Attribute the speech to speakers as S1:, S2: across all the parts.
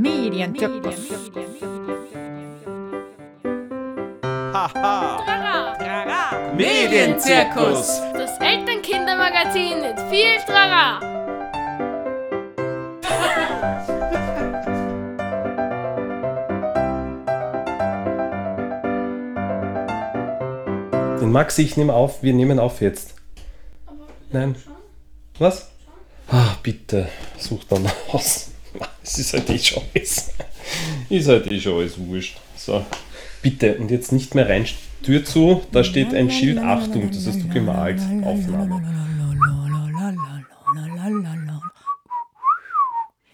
S1: Medienzirkus.
S2: Haha.
S3: Medienzirkus.
S4: Das Elternkindermagazin mit viel Trara.
S2: Den Maxi, ich nehme auf, wir nehmen auf jetzt. Nein. Was? Ah, bitte, such dann aus. Es ist halt eh schon alles. Ist halt eh schon alles wurscht. So, bitte, und jetzt nicht mehr rein. Tür zu, da steht ein Schild Achtung, das hast du gemalt. Aufnahme.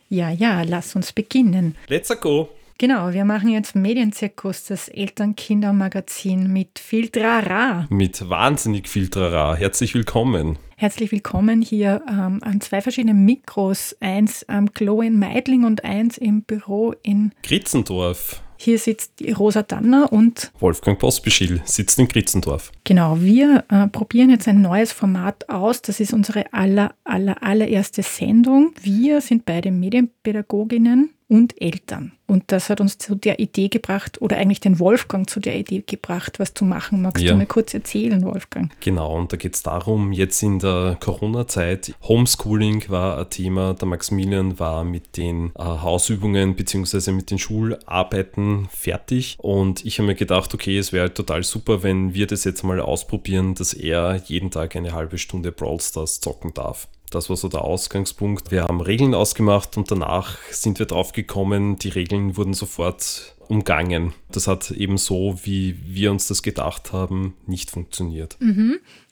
S1: Ja, ja, lass uns beginnen.
S2: Let's go.
S1: Genau, wir machen jetzt Medienzirkus, das Elternkindermagazin mit viel Trara.
S2: Mit wahnsinnig viel Trara. Herzlich willkommen.
S1: Herzlich willkommen hier ähm, an zwei verschiedenen Mikros. Eins am Klo in Meidling und eins im Büro in.
S2: Gritzendorf.
S1: Hier sitzt Rosa Danner und
S2: Wolfgang Postbeschil sitzt in Gritzendorf.
S1: genau, wir äh, probieren jetzt ein neues Format aus. Das ist unsere aller, aller, allererste Sendung. Wir sind beide Medienpädagoginnen und Eltern. Und das hat uns zu der Idee gebracht, oder eigentlich den Wolfgang zu der Idee gebracht, was zu machen. Magst
S2: Ja.
S1: du mir kurz erzählen, Wolfgang?
S2: Genau, und da geht es darum, jetzt in der Corona-Zeit, Homeschooling war ein Thema, der Maximilian war mit den äh, Hausübungen bzw. mit den Schularbeiten fertig und ich habe mir gedacht, okay, es wäre halt total super, wenn wir das jetzt mal ausprobieren, dass er jeden Tag eine halbe Stunde Brawl Stars zocken darf. Das war so der Ausgangspunkt. Wir haben Regeln ausgemacht und danach sind wir drauf gekommen, die Regeln wurden sofort umgangen. Das hat eben so, wie wir uns das gedacht haben, nicht funktioniert.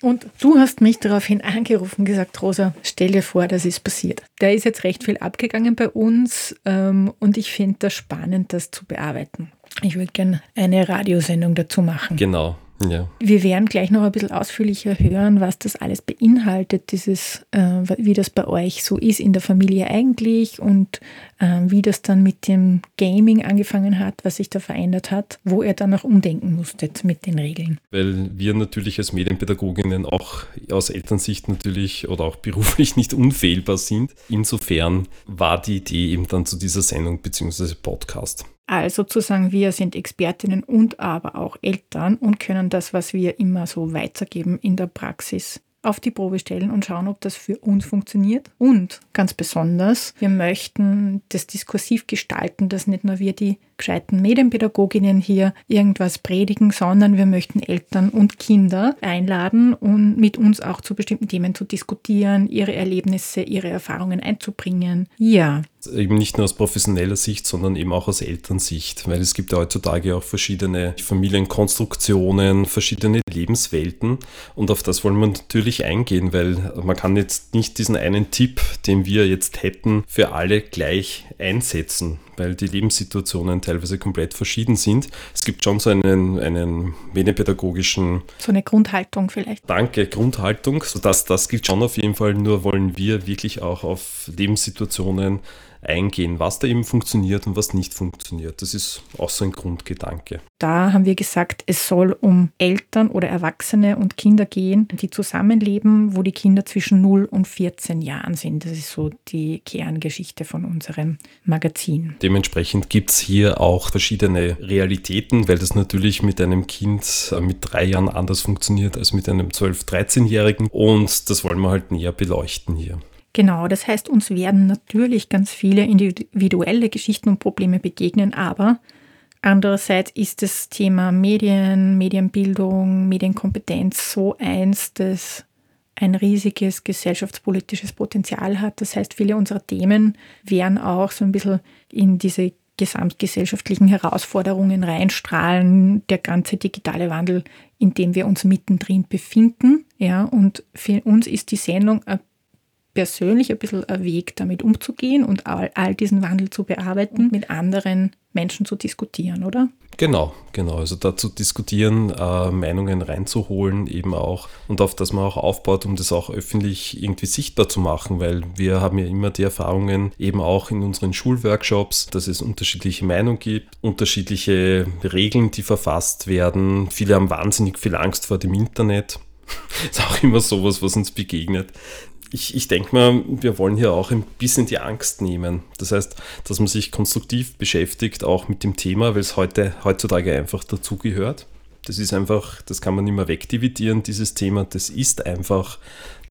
S1: Und du hast mich daraufhin angerufen, gesagt, Rosa, stell dir vor, das ist passiert. Da ist jetzt recht viel abgegangen bei uns ähm, und ich finde das spannend, das zu bearbeiten. Ich würde gerne eine Radiosendung dazu machen.
S2: Genau, ja.
S1: Wir werden gleich noch ein bisschen ausführlicher hören, was das alles beinhaltet, dieses, äh, wie das bei euch so ist in der Familie eigentlich und äh, wie das dann mit dem Gaming angefangen hat, was sich da verändert hat, wo ihr dann auch umdenken musstet mit den Regeln.
S2: Weil wir natürlich als Medienpädagoginnen auch aus Elternsicht natürlich oder auch beruflich nicht unfehlbar sind. Insofern war die Idee eben dann zu dieser Sendung bzw. Podcast.
S1: Also zu sagen, wir sind Expertinnen und aber auch Eltern und können das, was wir immer so weitergeben in der Praxis, auf die Probe stellen und schauen, ob das für uns funktioniert. Und ganz besonders, wir möchten das diskursiv gestalten, dass nicht nur wir die gescheiten Medienpädagoginnen hier irgendwas predigen, sondern wir möchten Eltern und Kinder einladen und mit uns auch zu bestimmten Themen zu diskutieren, ihre Erlebnisse, ihre Erfahrungen einzubringen. Ja,
S2: Eben nicht nur aus professioneller Sicht, sondern eben auch aus Elternsicht, weil es gibt ja heutzutage auch verschiedene Familienkonstruktionen, verschiedene Lebenswelten. Und auf das wollen wir natürlich eingehen, weil man kann jetzt nicht diesen einen Tipp, den wir jetzt hätten, für alle gleich einsetzen, weil die Lebenssituationen teilweise komplett verschieden sind. Es gibt schon so einen, einen medienpädagogischen
S1: so eine Grundhaltung vielleicht.
S2: Danke, Grundhaltung. So das, das gilt schon auf jeden Fall, nur wollen wir wirklich auch auf Lebenssituationen eingehen, was da eben funktioniert und was nicht funktioniert. Das ist auch so ein Grundgedanke.
S1: Da haben wir gesagt, es soll um Eltern oder Erwachsene und Kinder gehen, die zusammenleben, wo die Kinder zwischen 0 und 14 Jahren sind. Das ist so die Kerngeschichte von unserem Magazin.
S2: Dementsprechend gibt es hier auch verschiedene Realitäten, weil das natürlich mit einem Kind äh, mit drei Jahren anders funktioniert als mit einem 12-, 13-Jährigen. Und das wollen wir halt näher beleuchten hier.
S1: Genau, das heißt, uns werden natürlich ganz viele individuelle Geschichten und Probleme begegnen, aber andererseits ist das Thema Medien, Medienbildung, Medienkompetenz so eins, das ein riesiges gesellschaftspolitisches Potenzial hat. Das heißt, viele unserer Themen werden auch so ein bisschen in diese gesamtgesellschaftlichen Herausforderungen reinstrahlen, der ganze digitale Wandel, in dem wir uns mittendrin befinden. Ja, und für uns ist die Sendung ein persönlich ein bisschen ein Weg, damit umzugehen und all, all diesen Wandel zu bearbeiten, mit anderen Menschen zu diskutieren, oder?
S2: Genau, genau. Also dazu diskutieren, äh, Meinungen reinzuholen, eben auch und auf das man auch aufbaut, um das auch öffentlich irgendwie sichtbar zu machen, weil wir haben ja immer die Erfahrungen eben auch in unseren Schulworkshops, dass es unterschiedliche Meinungen gibt, unterschiedliche Regeln, die verfasst werden. Viele haben wahnsinnig viel Angst vor dem Internet. ist auch immer sowas, was uns begegnet. Ich, ich denke mal, wir wollen hier auch ein bisschen die Angst nehmen. Das heißt, dass man sich konstruktiv beschäftigt, auch mit dem Thema, weil es heute, heutzutage einfach dazugehört. Das ist einfach, das kann man nicht mehr wegdividieren, dieses Thema. Das ist einfach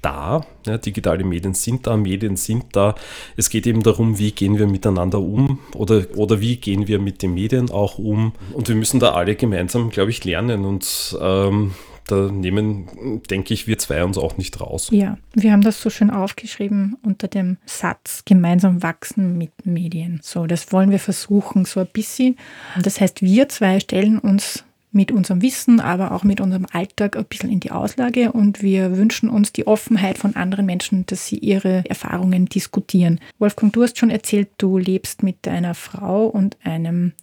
S2: da. Ja, digitale Medien sind da, Medien sind da. Es geht eben darum, wie gehen wir miteinander um oder, oder wie gehen wir mit den Medien auch um. Und wir müssen da alle gemeinsam, glaube ich, lernen. Und ähm, da nehmen, denke ich, wir zwei uns auch nicht raus.
S1: Ja, wir haben das so schön aufgeschrieben unter dem Satz gemeinsam wachsen mit Medien. So, das wollen wir versuchen, so ein bisschen. Das heißt, wir zwei stellen uns mit unserem Wissen, aber auch mit unserem Alltag ein bisschen in die Auslage und wir wünschen uns die Offenheit von anderen Menschen, dass sie ihre Erfahrungen diskutieren. Wolfgang, du hast schon erzählt, du lebst mit deiner Frau und einem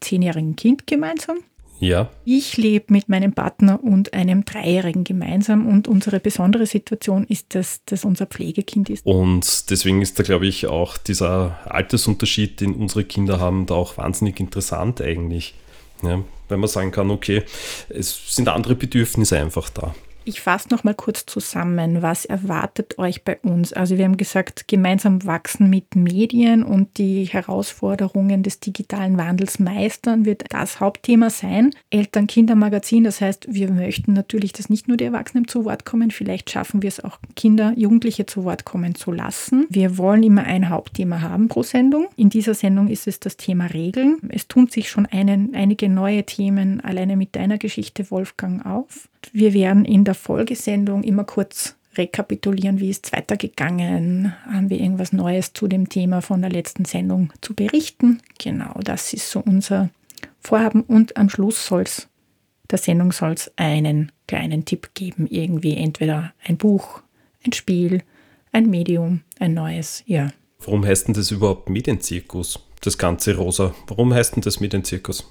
S1: zehnjährigen Kind gemeinsam.
S2: Ja.
S1: Ich lebe mit meinem Partner und einem Dreijährigen gemeinsam und unsere besondere Situation ist, dass das unser Pflegekind ist.
S2: Und deswegen ist da, glaube ich, auch dieser Altersunterschied, den unsere Kinder haben, da auch wahnsinnig interessant eigentlich. Ja, wenn man sagen kann, okay, es sind andere Bedürfnisse einfach da.
S1: Ich fasse noch mal kurz zusammen, was erwartet euch bei uns? Also wir haben gesagt, gemeinsam wachsen mit Medien und die Herausforderungen des digitalen Wandels meistern wird das Hauptthema sein. Eltern-Kinder-Magazin, das heißt, wir möchten natürlich, dass nicht nur die Erwachsenen zu Wort kommen, vielleicht schaffen wir es auch Kinder, Jugendliche zu Wort kommen zu lassen. Wir wollen immer ein Hauptthema haben pro Sendung. In dieser Sendung ist es das Thema Regeln. Es tun sich schon einen, einige neue Themen alleine mit deiner Geschichte, Wolfgang, auf. Wir werden in der Folgesendung immer kurz rekapitulieren, wie ist es weitergegangen, haben wir irgendwas Neues zu dem Thema von der letzten Sendung zu berichten. Genau, das ist so unser Vorhaben und am Schluss soll es der Sendung soll es einen kleinen Tipp geben, irgendwie entweder ein Buch, ein Spiel, ein Medium, ein neues, ja.
S2: Warum heißt denn das überhaupt Medienzirkus? Das ganze Rosa. Warum heißt denn das Medienzirkus?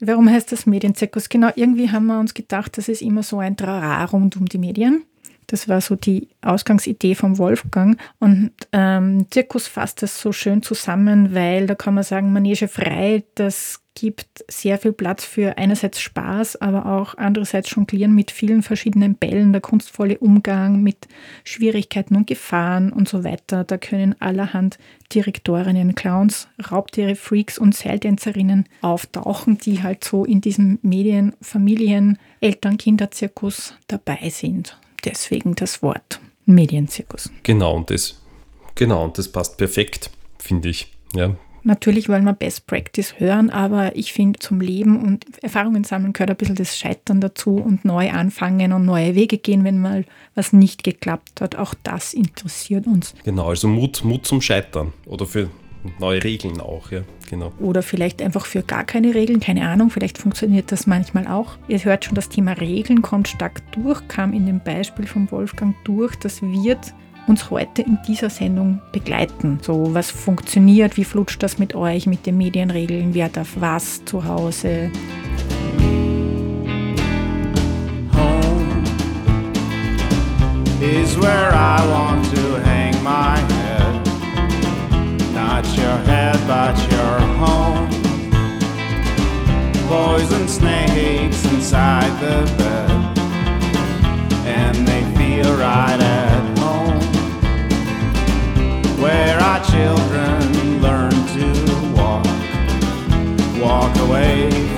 S1: Warum heißt das Medienzirkus? Genau, irgendwie haben wir uns gedacht, das ist immer so ein Trara rund um die Medien. Das war so die Ausgangsidee vom Wolfgang. Und ähm, Zirkus fasst das so schön zusammen, weil da kann man sagen, Manege frei, das gibt sehr viel Platz für einerseits Spaß, aber auch andererseits Jonglieren mit vielen verschiedenen Bällen, der kunstvolle Umgang mit Schwierigkeiten und Gefahren und so weiter. Da können allerhand Direktorinnen, Clowns, Raubtiere, Freaks und Seiltänzerinnen auftauchen, die halt so in diesem Medien-, Familien-, Eltern-, Kinderzirkus dabei sind. Deswegen das Wort Medienzirkus.
S2: Genau, und das, genau, und das passt perfekt, finde ich. Ja,
S1: Natürlich wollen wir Best Practice hören, aber ich finde, zum Leben und Erfahrungen sammeln gehört ein bisschen das Scheitern dazu und neu anfangen und neue Wege gehen, wenn mal was nicht geklappt hat. Auch das interessiert uns.
S2: Genau, also Mut, Mut zum Scheitern oder für neue Regeln auch, ja, genau.
S1: Oder vielleicht einfach für gar keine Regeln, keine Ahnung, vielleicht funktioniert das manchmal auch. Ihr hört schon, das Thema Regeln kommt stark durch, kam in dem Beispiel von Wolfgang durch. Das wird uns heute in dieser Sendung begleiten. So, was funktioniert, wie flutscht das mit euch, mit den Medienregeln, wer darf was zu Hause.
S3: Home is where I want to hang my head. Not your head, but your home. Poison snakes inside the bed, and they feel right away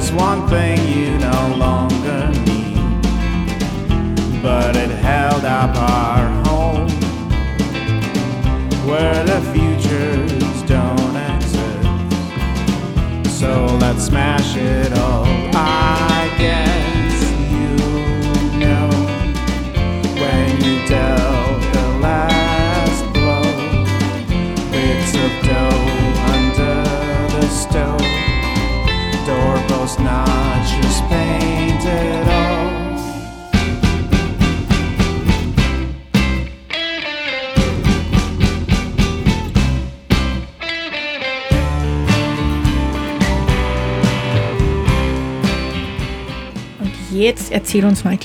S3: There's one thing you no longer need, but it held up our home where the futures don't exist. So let's smash it all. I
S1: jetzt erzähl uns mal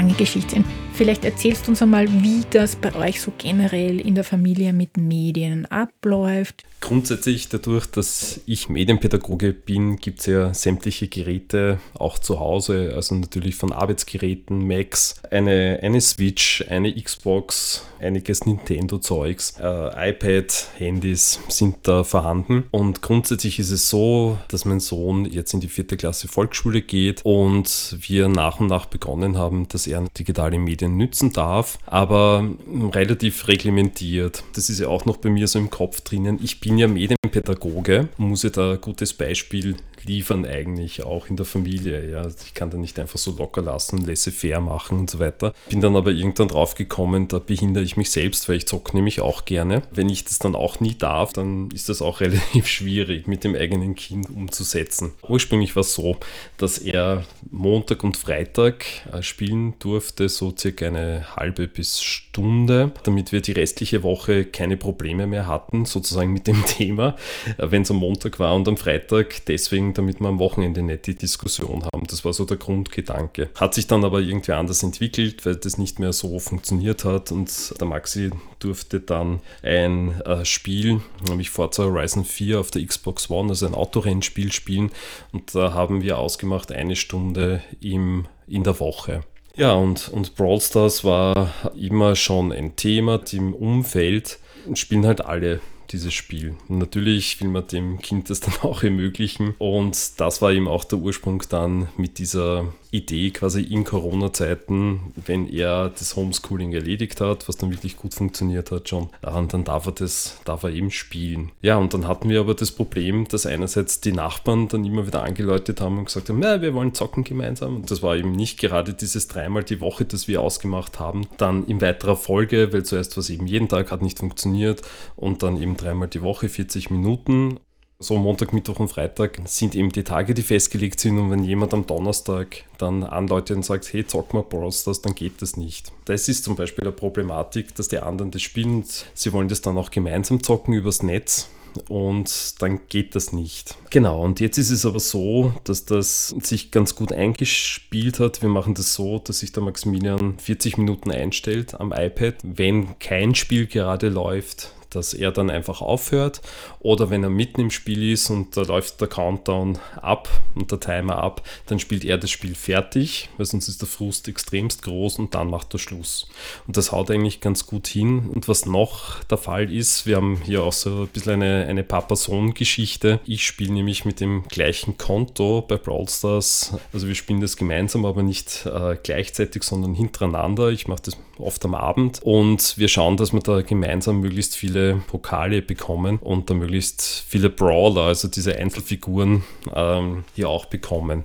S1: lange Geschichte. Vielleicht erzählst du uns einmal, wie das bei euch so generell in der Familie mit Medien abläuft.
S2: Grundsätzlich dadurch, dass ich Medienpädagoge bin, gibt es ja sämtliche Geräte auch zu Hause, also natürlich von Arbeitsgeräten, Macs, eine, eine Switch, eine Xbox, einiges Nintendo-Zeugs, äh, iPad, Handys sind da vorhanden. Und grundsätzlich ist es so, dass mein Sohn jetzt in die vierte Klasse Volksschule geht und wir nach und nach begonnen haben, dass er digitale Medien nützen darf, aber relativ reglementiert. Das ist ja auch noch bei mir so im Kopf drinnen. Ich bin ja Medienpädagoge, muss ja da ein gutes Beispiel liefern eigentlich, auch in der Familie. Ja. Ich kann da nicht einfach so locker lassen, laissez-faire machen und so weiter. Bin dann aber irgendwann drauf gekommen, da behindere ich mich selbst, weil ich zocke nämlich auch gerne. Wenn ich das dann auch nie darf, dann ist das auch relativ schwierig mit dem eigenen Kind umzusetzen. Ursprünglich war es so, dass er Montag und Freitag äh, spielen durfte, so circa eine halbe bis Stunde, damit wir die restliche Woche keine Probleme mehr hatten, sozusagen mit dem Thema, äh, wenn es am Montag war und am Freitag deswegen, damit wir am Wochenende nicht die Diskussion haben. Das war so der Grundgedanke. Hat sich dann aber irgendwie anders entwickelt, weil das nicht mehr so funktioniert hat und der Maxi durfte dann ein äh, Spiel, nämlich Forza Horizon 4 auf der Xbox One, also ein Autorennspiel spielen und da haben wir ausgemacht eine Stunde im, in der Woche. Ja, und, und Brawl Stars war immer schon ein Thema im Umfeld. Spielen halt alle dieses Spiel. Und natürlich will man dem Kind das dann auch ermöglichen. Und das war eben auch der Ursprung dann mit dieser Idee quasi in Corona-Zeiten, wenn er das Homeschooling erledigt hat, was dann wirklich gut funktioniert hat schon, dann darf er das, darf er eben spielen. Ja, und dann hatten wir aber das Problem, dass einerseits die Nachbarn dann immer wieder angeläutet haben und gesagt haben, ja, wir wollen zocken gemeinsam. Und das war eben nicht gerade dieses dreimal die Woche, das wir ausgemacht haben. Dann in weiterer Folge, weil zuerst was eben jeden Tag hat nicht funktioniert und dann eben dreimal die Woche 40 Minuten so Montag, Mittwoch und Freitag sind eben die Tage, die festgelegt sind. Und wenn jemand am Donnerstag dann anläutet und sagt, hey, zock mal Brawl Stars, dann geht das nicht. Das ist zum Beispiel eine Problematik, dass die anderen das spielen. Sie wollen das dann auch gemeinsam zocken übers Netz und dann geht das nicht. Genau, und jetzt ist es aber so, dass das sich ganz gut eingespielt hat. Wir machen das so, dass sich der Maximilian 40 Minuten einstellt am iPad. Wenn kein Spiel gerade läuft, dass er dann einfach aufhört oder wenn er mitten im Spiel ist und da läuft der Countdown ab und der Timer ab, dann spielt er das Spiel fertig, weil sonst ist der Frust extremst groß und dann macht er Schluss. Und das haut eigentlich ganz gut hin. Und was noch der Fall ist, wir haben hier auch so ein bisschen eine, eine Papa-Sohn-Geschichte. Ich spiele nämlich mit dem gleichen Konto bei Brawl Stars. Also wir spielen das gemeinsam, aber nicht äh, gleichzeitig, sondern hintereinander. Ich mache das oft am Abend und wir schauen, dass wir da gemeinsam möglichst viele Pokale bekommen und da möglichst viele Brawler, also diese Einzelfiguren ähm, hier auch bekommen.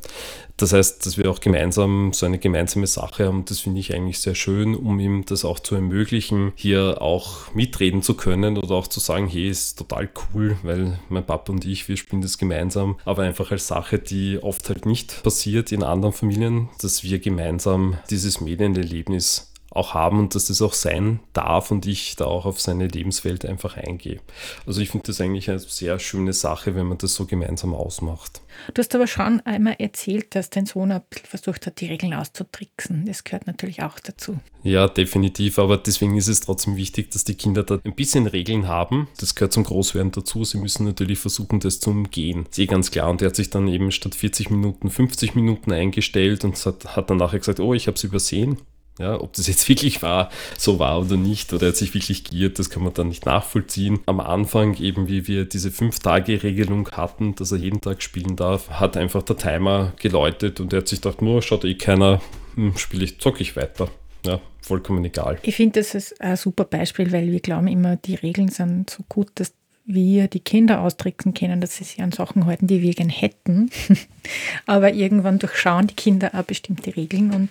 S2: Das heißt, dass wir auch gemeinsam so eine gemeinsame Sache haben. Das finde ich eigentlich sehr schön, um ihm das auch zu ermöglichen, hier auch mitreden zu können oder auch zu sagen, hey, ist total cool, weil mein Papa und ich, wir spielen das gemeinsam, aber einfach als Sache, die oft halt nicht passiert in anderen Familien, dass wir gemeinsam dieses Medienerlebnis auch haben und dass das auch sein darf und ich da auch auf seine Lebenswelt einfach eingehe. Also ich finde das eigentlich eine sehr schöne Sache, wenn man das so gemeinsam ausmacht.
S1: Du hast aber schon einmal erzählt, dass dein Sohn ein bisschen versucht hat, die Regeln auszutricksen. Das gehört natürlich auch dazu.
S2: Ja, definitiv. Aber deswegen ist es trotzdem wichtig, dass die Kinder da ein bisschen Regeln haben. Das gehört zum Großwerden dazu. Sie müssen natürlich versuchen, das zu umgehen. Ist eh ganz klar. Und er hat sich dann eben statt 40 Minuten 50 Minuten eingestellt und hat, hat dann nachher gesagt, oh, ich habe es übersehen Ja, ob das jetzt wirklich war, so war oder nicht, oder er hat sich wirklich geirrt, das kann man dann nicht nachvollziehen. Am Anfang, eben wie wir diese Fünf-Tage-Regelung hatten, dass er jeden Tag spielen darf, hat einfach der Timer geläutet und er hat sich gedacht, nur schaut eh keiner, hm, spiele ich, zocke ich weiter. Ja, vollkommen egal.
S1: Ich finde, das ist ein super Beispiel, weil wir glauben immer, die Regeln sind so gut, dass wir die Kinder austricksen können, dass sie sich an Sachen halten, die wir gern hätten. Aber irgendwann durchschauen die Kinder auch bestimmte Regeln und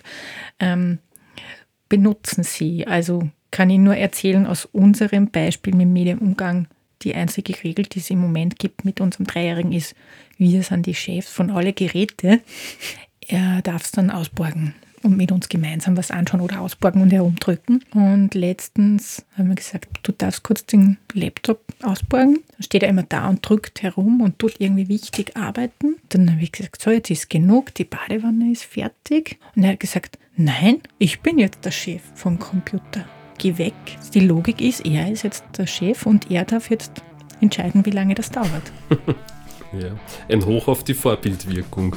S1: ähm, benutzen sie. Also kann ich nur erzählen aus unserem Beispiel mit Medienumgang. Die einzige Regel, die es im Moment gibt mit unserem Dreijährigen, ist, wir sind die Chefs von alle Geräte. Er darf es dann ausborgen und mit uns gemeinsam was anschauen oder ausborgen und herumdrücken. Und letztens haben wir gesagt, du darfst kurz den Laptop ausborgen. Dann steht er immer da und drückt herum und tut irgendwie wichtig arbeiten. Dann habe ich gesagt, so, jetzt ist genug, die Badewanne ist fertig. Und er hat gesagt, nein, ich bin jetzt der Chef vom Computer. Geh weg. Die Logik ist, er ist jetzt der Chef und er darf jetzt entscheiden, wie lange das dauert.
S2: ja, ein Hoch auf die Vorbildwirkung.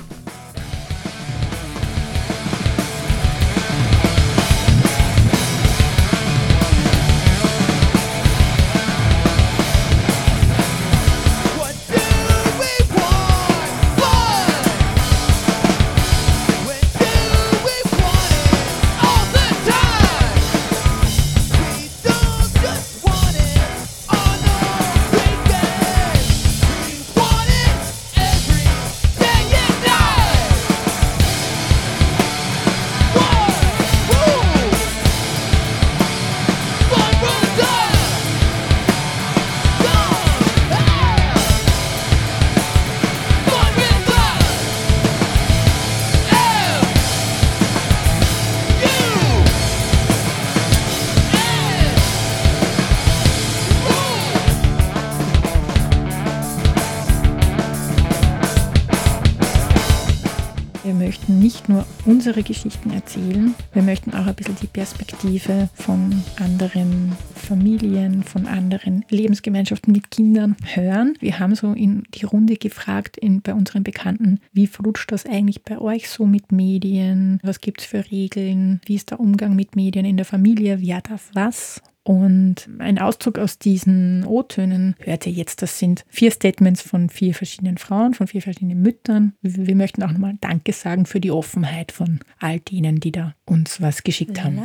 S1: Unsere Geschichten erzählen. Wir möchten auch ein bisschen die Perspektive von anderen Familien, von anderen Lebensgemeinschaften mit Kindern hören. Wir haben so in die Runde gefragt in, bei unseren Bekannten, wie flutscht das eigentlich bei euch so mit Medien? Was gibt es für Regeln? Wie ist der Umgang mit Medien in der Familie? Wer darf was? Und ein Auszug aus diesen O-Tönen hört ihr jetzt, das sind vier Statements von vier verschiedenen Frauen, von vier verschiedenen Müttern. Wir möchten auch nochmal Danke sagen für die Offenheit von all denen, die da uns was geschickt haben.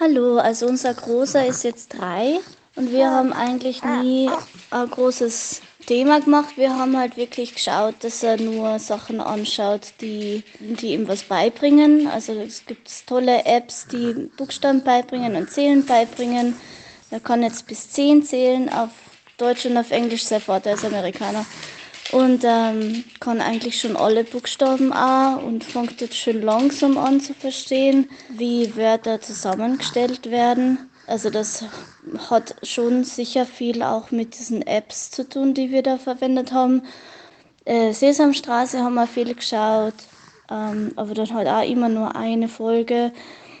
S5: Hallo, also unser Großer ist jetzt drei und wir haben eigentlich nie ein großes Thema gemacht. Wir haben halt wirklich geschaut, dass er nur Sachen anschaut, die, die ihm was beibringen. Also es gibt tolle Apps, die Buchstaben beibringen und Zählen beibringen. Er kann jetzt bis zehn zählen auf Deutsch und auf Englisch. Sein Vater ist Amerikaner. Und ähm, kann eigentlich schon alle Buchstaben auch und fängt jetzt schon langsam an zu verstehen, wie Wörter zusammengestellt werden. Also das hat schon sicher viel auch mit diesen Apps zu tun, die wir da verwendet haben. Äh, Sesamstraße haben wir viel geschaut, ähm, aber dann halt auch immer nur eine Folge.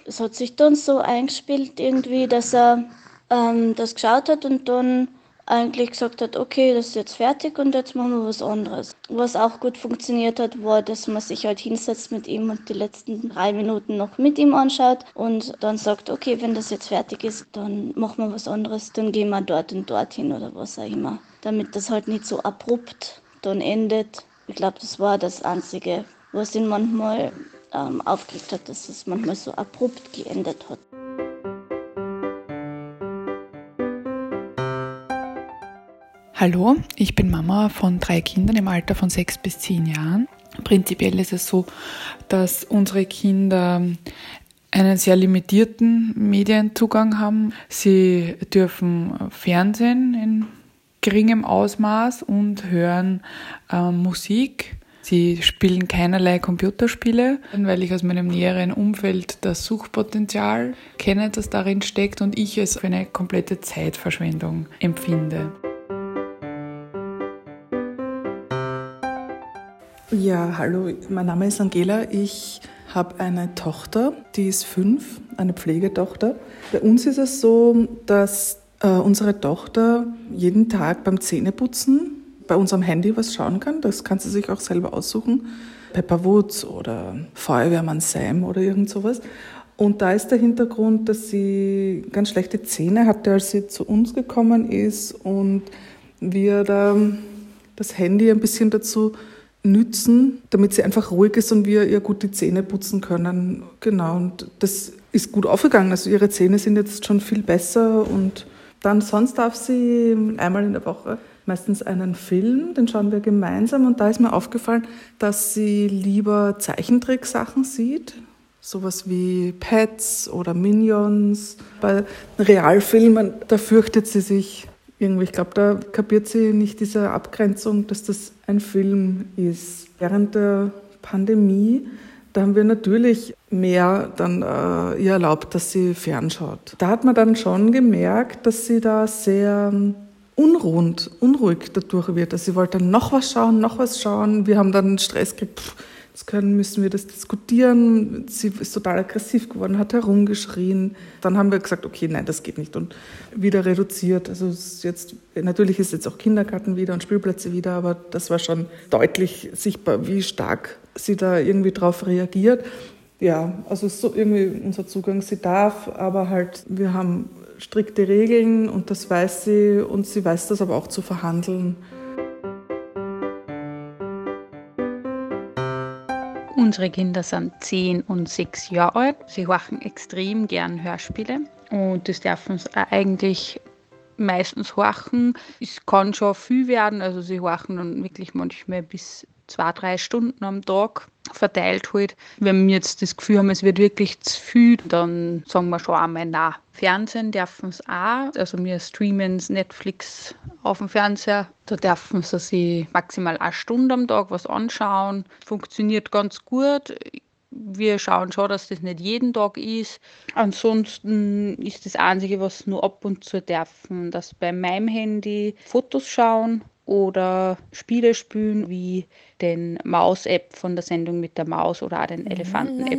S5: Es hat sich dann so eingespielt irgendwie, dass er ähm, das geschaut hat und dann eigentlich gesagt hat, okay, das ist jetzt fertig und jetzt machen wir was anderes. Was auch gut funktioniert hat, war, dass man sich halt hinsetzt mit ihm und die letzten drei Minuten noch mit ihm anschaut und dann sagt, okay, wenn das jetzt fertig ist, dann machen wir was anderes, dann gehen wir dort und dorthin oder was auch immer. Damit das halt nicht so abrupt dann endet. Ich glaube, das war das Einzige, was ihn manchmal ähm, aufgeregt hat, dass es manchmal so abrupt geendet hat.
S6: Hallo, ich bin Mama von drei Kindern im Alter von sechs bis zehn Jahren. Prinzipiell ist es so, dass unsere Kinder einen sehr limitierten Medienzugang haben. Sie dürfen Fernsehen in geringem Ausmaß und hören äh, Musik. Sie spielen keinerlei Computerspiele, weil ich aus meinem näheren Umfeld das Suchpotenzial kenne, das darin steckt und ich es für eine komplette Zeitverschwendung empfinde.
S7: Ja, hallo, mein Name ist Angela. Ich habe eine Tochter, die ist fünf, eine Pflegetochter. Bei uns ist es so, dass äh, unsere Tochter jeden Tag beim Zähneputzen bei unserem Handy was schauen kann. Das kann sie sich auch selber aussuchen. Pepper Woods oder Feuerwehrmann Sam oder irgend sowas. Und da ist der Hintergrund, dass sie ganz schlechte Zähne hatte, als sie zu uns gekommen ist und wir da das Handy ein bisschen dazu nützen, damit sie einfach ruhig ist und wir ihr gut die Zähne putzen können. Genau, und das ist gut aufgegangen. Also ihre Zähne sind jetzt schon viel besser und dann sonst darf sie einmal in der Woche meistens einen Film, den schauen wir gemeinsam und da ist mir aufgefallen, dass sie lieber Zeichentricksachen sieht, sowas wie Pets oder Minions. Bei Realfilmen, da fürchtet sie sich irgendwie. Ich glaube, da kapiert sie nicht diese Abgrenzung, dass das ein Film ist. Während der Pandemie, da haben wir natürlich mehr dann äh, ihr erlaubt, dass sie fernschaut. Da hat man dann schon gemerkt, dass sie da sehr ähm, unruhend, unruhig dadurch wird. Also sie wollte dann noch was schauen, noch was schauen. Wir haben dann Stress gekriegt, Jetzt können, müssen wir das diskutieren. Sie ist total aggressiv geworden, hat herumgeschrien. Dann haben wir gesagt, okay, nein, das geht nicht und wieder reduziert. Also jetzt, natürlich ist jetzt auch Kindergarten wieder und Spielplätze wieder, aber das war schon deutlich sichtbar, wie stark sie da irgendwie drauf reagiert. Ja, also so irgendwie unser Zugang. Sie darf, aber halt, wir haben strikte Regeln und das weiß sie und sie weiß das aber auch zu verhandeln.
S8: Unsere Kinder sind zehn und sechs Jahre alt. Sie horchen extrem gern Hörspiele und das dürfen sie eigentlich meistens horchen. Es kann schon viel werden, also sie horchen dann wirklich manchmal bis zwei, drei Stunden am Tag verteilt halt. Wenn wir jetzt das Gefühl haben, es wird wirklich zu viel, dann sagen wir schon einmal nein. Fernsehen dürfen sie auch. Also wir streamen Netflix auf dem Fernseher. Da dürfen sie sich maximal eine Stunde am Tag was anschauen. Funktioniert ganz gut. Wir schauen schon, dass das nicht jeden Tag ist. Ansonsten ist das Einzige, was nur ab und zu dürfen, dass bei meinem Handy Fotos schauen oder Spiele spielen wie den Maus-App von der Sendung mit der Maus oder auch den Elefanten-App.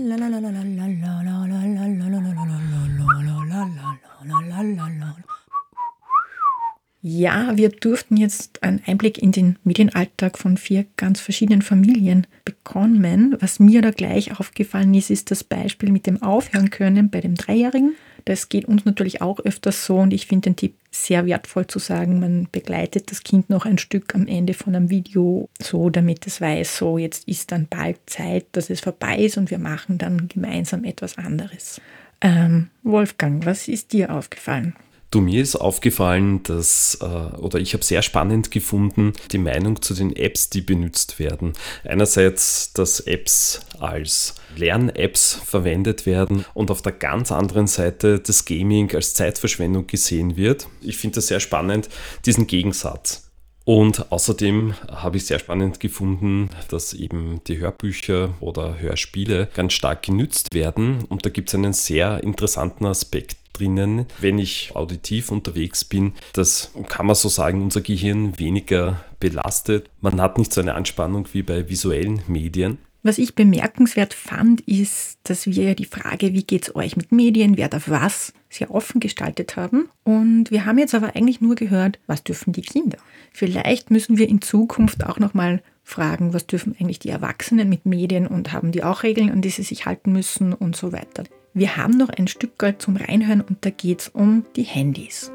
S1: Ja, wir durften jetzt einen Einblick in den Medienalltag von vier ganz verschiedenen Familien bekommen. Was mir da gleich aufgefallen ist, ist das Beispiel mit dem Aufhören können bei dem Dreijährigen. Das geht uns natürlich auch öfters so und ich finde den Tipp sehr wertvoll zu sagen, man begleitet das Kind noch ein Stück am Ende von einem Video, so damit es weiß, so jetzt ist dann bald Zeit, dass es vorbei ist und wir machen dann gemeinsam etwas anderes. Ähm, Wolfgang, was ist dir aufgefallen?
S2: Du, mir ist aufgefallen, dass, äh, oder ich habe sehr spannend gefunden, die Meinung zu den Apps, die benutzt werden. Einerseits, dass Apps als Lern-Apps verwendet werden und auf der ganz anderen Seite das Gaming als Zeitverschwendung gesehen wird. Ich finde das sehr spannend, diesen Gegensatz. Und außerdem habe ich sehr spannend gefunden, dass eben die Hörbücher oder Hörspiele ganz stark genützt werden. Und da gibt es einen sehr interessanten Aspekt drinnen, wenn ich auditiv unterwegs bin. Das kann man so sagen, unser Gehirn weniger belastet. Man hat nicht so eine Anspannung wie bei visuellen Medien.
S1: Was ich bemerkenswert fand, ist, dass wir ja die Frage, wie geht es euch mit Medien, wer darf was, sehr offen gestaltet haben. Und wir haben jetzt aber eigentlich nur gehört, was dürfen die Kinder. Vielleicht müssen wir in Zukunft auch nochmal fragen, was dürfen eigentlich die Erwachsenen mit Medien und haben die auch Regeln, an die sie sich halten müssen und so weiter. Wir haben noch ein Stück Gold zum Reinhören und da geht es um die Handys.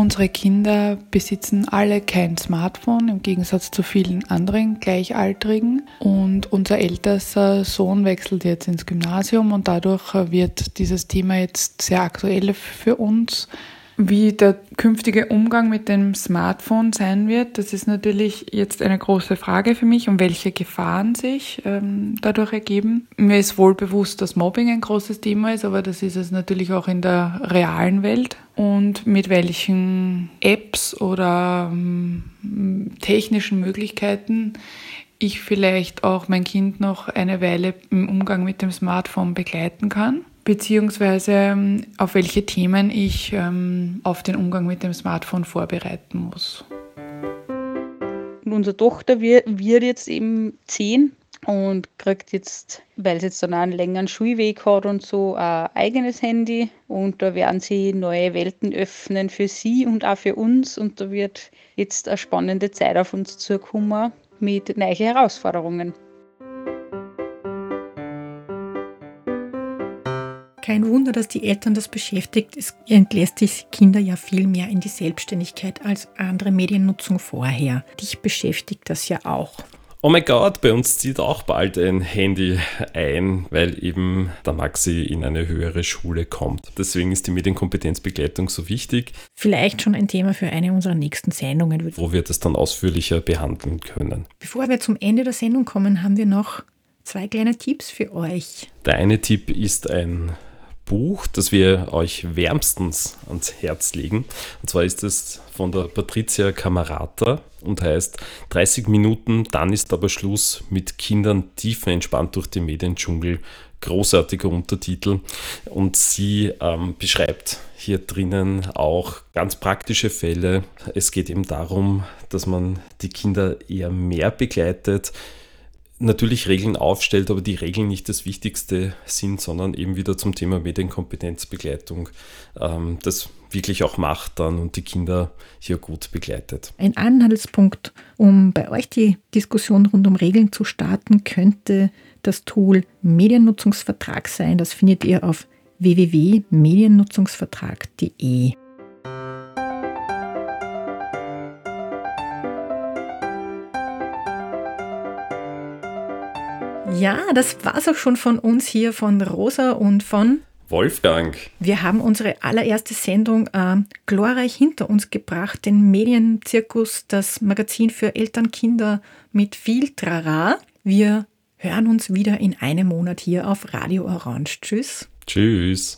S6: Unsere Kinder besitzen alle kein Smartphone, im Gegensatz zu vielen anderen Gleichaltrigen. Und unser ältester Sohn wechselt jetzt ins Gymnasium und dadurch wird dieses Thema jetzt sehr aktuell für uns. Wie der künftige Umgang mit dem Smartphone sein wird, das ist natürlich jetzt eine große Frage für mich, um welche Gefahren sich ähm, dadurch ergeben. Mir ist wohl bewusst, dass Mobbing ein großes Thema ist, aber das ist es natürlich auch in der realen Welt. Und mit welchen Apps oder ähm, technischen Möglichkeiten ich vielleicht auch mein Kind noch eine Weile im Umgang mit dem Smartphone begleiten kann beziehungsweise ähm, auf welche Themen ich ähm, auf den Umgang mit dem Smartphone vorbereiten muss.
S8: unsere Tochter wird, jetzt eben zehn und kriegt jetzt, weil es jetzt dann auch einen längeren Schulweg hat und so, ein eigenes Handy. Und da werden sie neue Welten öffnen für sie und auch für uns. Und da wird jetzt eine spannende Zeit auf uns zukommen mit neuen Herausforderungen.
S1: Kein Wunder, dass die Eltern das beschäftigt. Es entlässt die Kinder ja viel mehr in die Selbstständigkeit als andere Mediennutzung vorher. Dich beschäftigt das ja auch.
S2: Oh mein Gott, bei uns zieht auch bald ein Handy ein, weil eben der Maxi in eine höhere Schule kommt. Deswegen ist die Medienkompetenzbegleitung so wichtig.
S1: Vielleicht schon ein Thema für eine unserer nächsten Sendungen.
S2: Wo wir das dann ausführlicher behandeln können.
S1: Bevor wir zum Ende der Sendung kommen, haben wir noch zwei kleine Tipps für euch.
S2: Der eine Tipp ist ein Buch, das wir euch wärmstens ans Herz legen. Und zwar ist es von der Patricia Camarata und heißt 30 Minuten, dann ist aber Schluss mit Kindern tiefenentspannt durch den Mediendschungel. Großartiger Untertitel. Und sie ähm, beschreibt hier drinnen auch ganz praktische Fälle. Es geht eben darum, dass man die Kinder eher mehr begleitet, natürlich Regeln aufstellt, aber die Regeln nicht das Wichtigste sind, sondern eben wieder zum Thema Medienkompetenzbegleitung ähm, das wirklich auch macht dann und die Kinder hier gut begleitet.
S1: Ein Anhaltspunkt, um bei euch die Diskussion rund um Regeln zu starten, könnte das Tool Mediennutzungsvertrag sein. Das findet ihr auf www.mediennutzungsvertrag.de. Ja, das war's auch schon von uns hier von Rosa und von
S2: Wolfgang.
S1: Wir haben unsere allererste Sendung äh, glorreich hinter uns gebracht, den Medienzirkus, das Magazin für Eltern, Kinder mit viel Trara. Wir hören uns wieder in einem Monat hier auf Radio Orange. Tschüss.
S2: Tschüss.